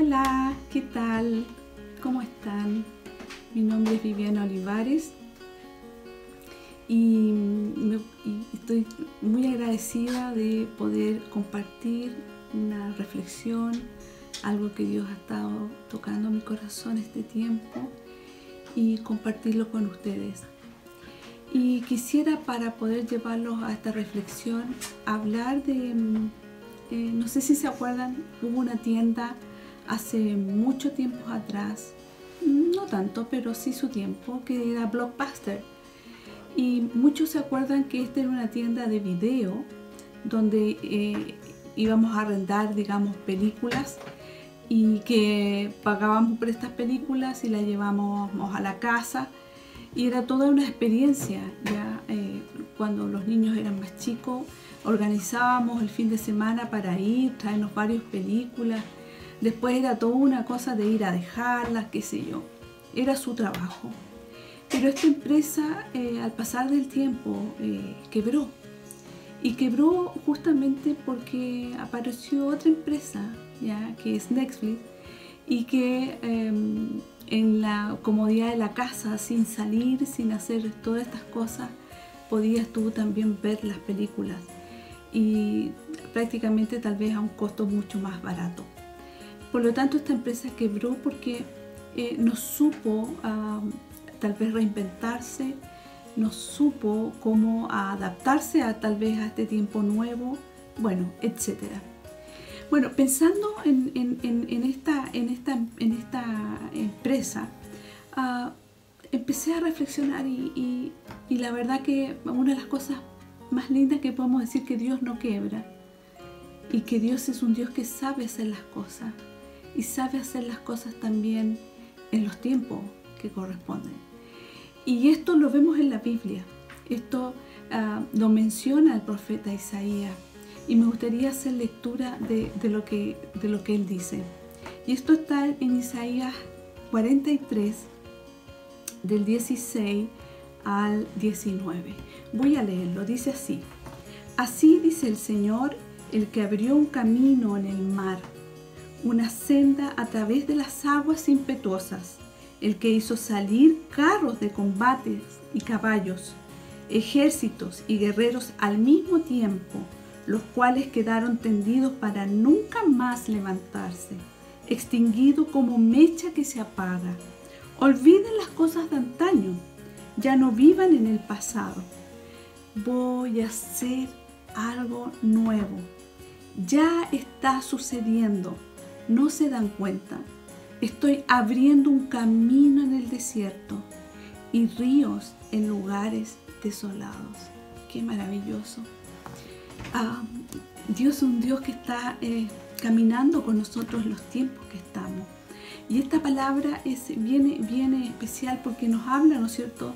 Hola, ¿qué tal? ¿Cómo están? Mi nombre es Viviana Olivares y, estoy muy agradecida de poder compartir una reflexión, algo que Dios ha estado tocando mi corazón este tiempo y compartirlo con ustedes. Y quisiera para poder llevarlos a esta reflexión hablar de, eh, no sé si se acuerdan, hubo una tienda hace mucho tiempo atrás, no tanto, pero sí su tiempo, que era Blockbuster. Y muchos se acuerdan que esta era una tienda de video donde eh, íbamos a arrendar, digamos, películas y que pagábamos por estas películas y las llevábamos a la casa y era toda una experiencia ya eh, cuando los niños eran más chicos organizábamos el fin de semana para ir traernos varias películas después era toda una cosa de ir a dejarlas qué sé yo. Era su trabajo. Pero esta empresa eh, al pasar del tiempo eh, quebró. Y quebró justamente porque apareció otra empresa ya que es Netflix y que em, en la comodidad de la casa, sin salir, sin hacer todas estas cosas, podías tú también ver las películas. Y prácticamente tal vez a un costo mucho más barato. Por lo tanto, esta empresa quebró porque eh, no supo tal vez reinventarse, no supo cómo adaptarse a tal vez a este tiempo nuevo, bueno, etcétera. Bueno, pensando en, esta, en, esta, en esta empresa, ah, empecé a reflexionar y, la verdad que una de las cosas más lindas que podemos decir que Dios no quebra y que Dios es un Dios que sabe hacer las cosas y sabe hacer las cosas también en los tiempos que corresponden. Y esto lo vemos en la Biblia, esto ah, lo menciona el profeta Isaías y me gustaría hacer lectura de, lo que, de lo que él dice. Y esto está en Isaías 43, del 16 al 19. Voy a leerlo, dice así. Así dice el Señor, el que abrió un camino en el mar, una senda a través de las aguas impetuosas, el que hizo salir carros de combates y caballos, ejércitos y guerreros al mismo tiempo los cuales quedaron tendidos para nunca más levantarse, extinguidos como mecha que se apaga. Olviden las cosas de antaño, ya no vivan en el pasado. Voy a hacer algo nuevo. Ya está sucediendo, no se dan cuenta. Estoy abriendo un camino en el desierto y ríos en lugares desolados. Qué maravilloso. Ah, Dios es un Dios que está eh, caminando con nosotros los tiempos que estamos. Y esta palabra es, viene, viene especial porque nos habla, ¿no es cierto?,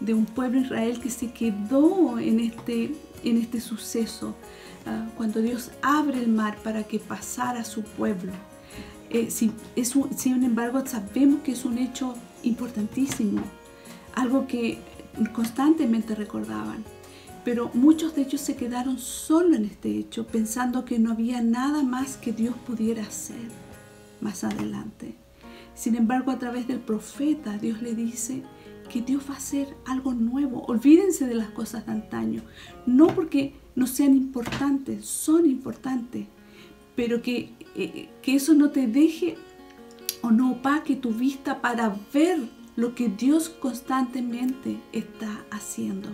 de un pueblo Israel que se quedó en este, en este suceso, ah, cuando Dios abre el mar para que pasara su pueblo. Eh, sin embargo, sabemos que es un hecho importantísimo, algo que constantemente recordaban pero muchos de ellos se quedaron solo en este hecho, pensando que no había nada más que Dios pudiera hacer más adelante. Sin embargo, a través del profeta, Dios le dice que Dios va a hacer algo nuevo. Olvídense de las cosas de antaño. No porque no sean importantes, son importantes, pero que, eh, que eso no te deje o no opaque tu vista para ver lo que Dios constantemente está haciendo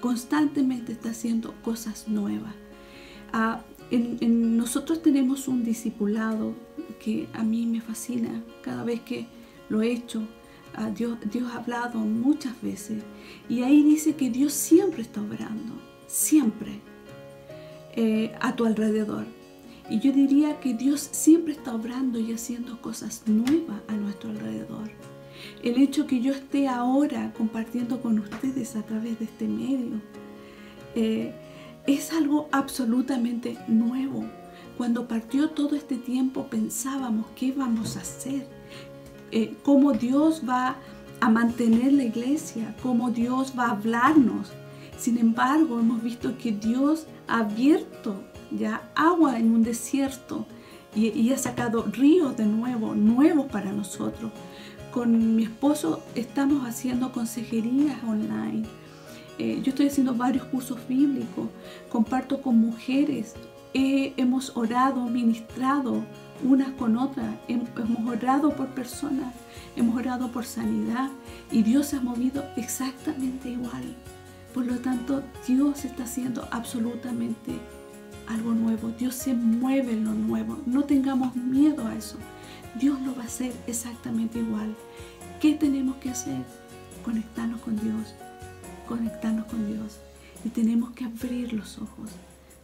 constantemente está haciendo cosas nuevas. Ah, nosotros tenemos un discipulado que a mí me fascina cada vez que lo he hecho. Ah, Dios, Dios ha hablado muchas veces y ahí dice que Dios siempre está obrando, siempre eh, a tu alrededor. Y yo diría que Dios siempre está obrando y haciendo cosas nuevas a nuestro alrededor. El hecho que yo esté ahora compartiendo con ustedes a través de este medio eh, es algo absolutamente nuevo. Cuando partió todo este tiempo pensábamos qué vamos a hacer, eh, cómo Dios va a mantener la iglesia, cómo Dios va a hablarnos. Sin embargo, hemos visto que Dios ha abierto ya agua en un desierto y, ha sacado ríos de nuevo, nuevos para nosotros. Con mi esposo estamos haciendo consejerías online. Eh, yo estoy haciendo varios cursos bíblicos, comparto con mujeres, hemos orado, ministrado unas con otras, hemos orado por personas, hemos orado por sanidad y Dios se ha movido exactamente igual. Por lo tanto, Dios está haciendo absolutamente algo nuevo. Dios se mueve en lo nuevo. No tengamos miedo a eso. Dios lo va a hacer exactamente igual. ¿Qué tenemos que hacer? Conectarnos con Dios. Conectarnos con Dios. Y tenemos que abrir los ojos.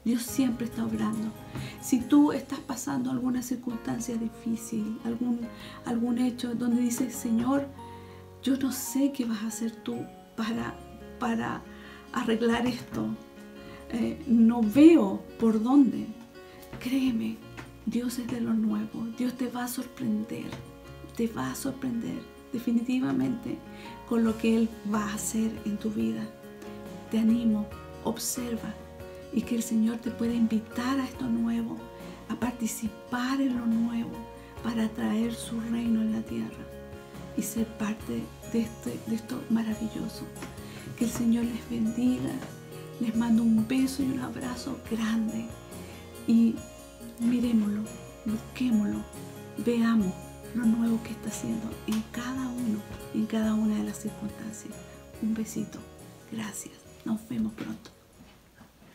Dios siempre está obrando. Si tú estás pasando alguna circunstancia difícil, algún, algún hecho donde dices, Señor, yo no sé qué vas a hacer tú para, para arreglar esto, eh, no veo por dónde. Créeme, Dios es de lo nuevo. Dios te va a sorprender. Te va a sorprender definitivamente con lo que Él va a hacer en tu vida. Te animo, observa y que el Señor te pueda invitar a esto nuevo, a participar en lo nuevo para traer su reino en la tierra y ser parte de, este, de esto maravilloso. Que el Señor les bendiga les mando un beso y un abrazo grande y miremoslo, busquémoslo, veamos lo nuevo que está haciendo en cada uno, en cada una de las circunstancias. Un besito. Gracias. Nos vemos pronto.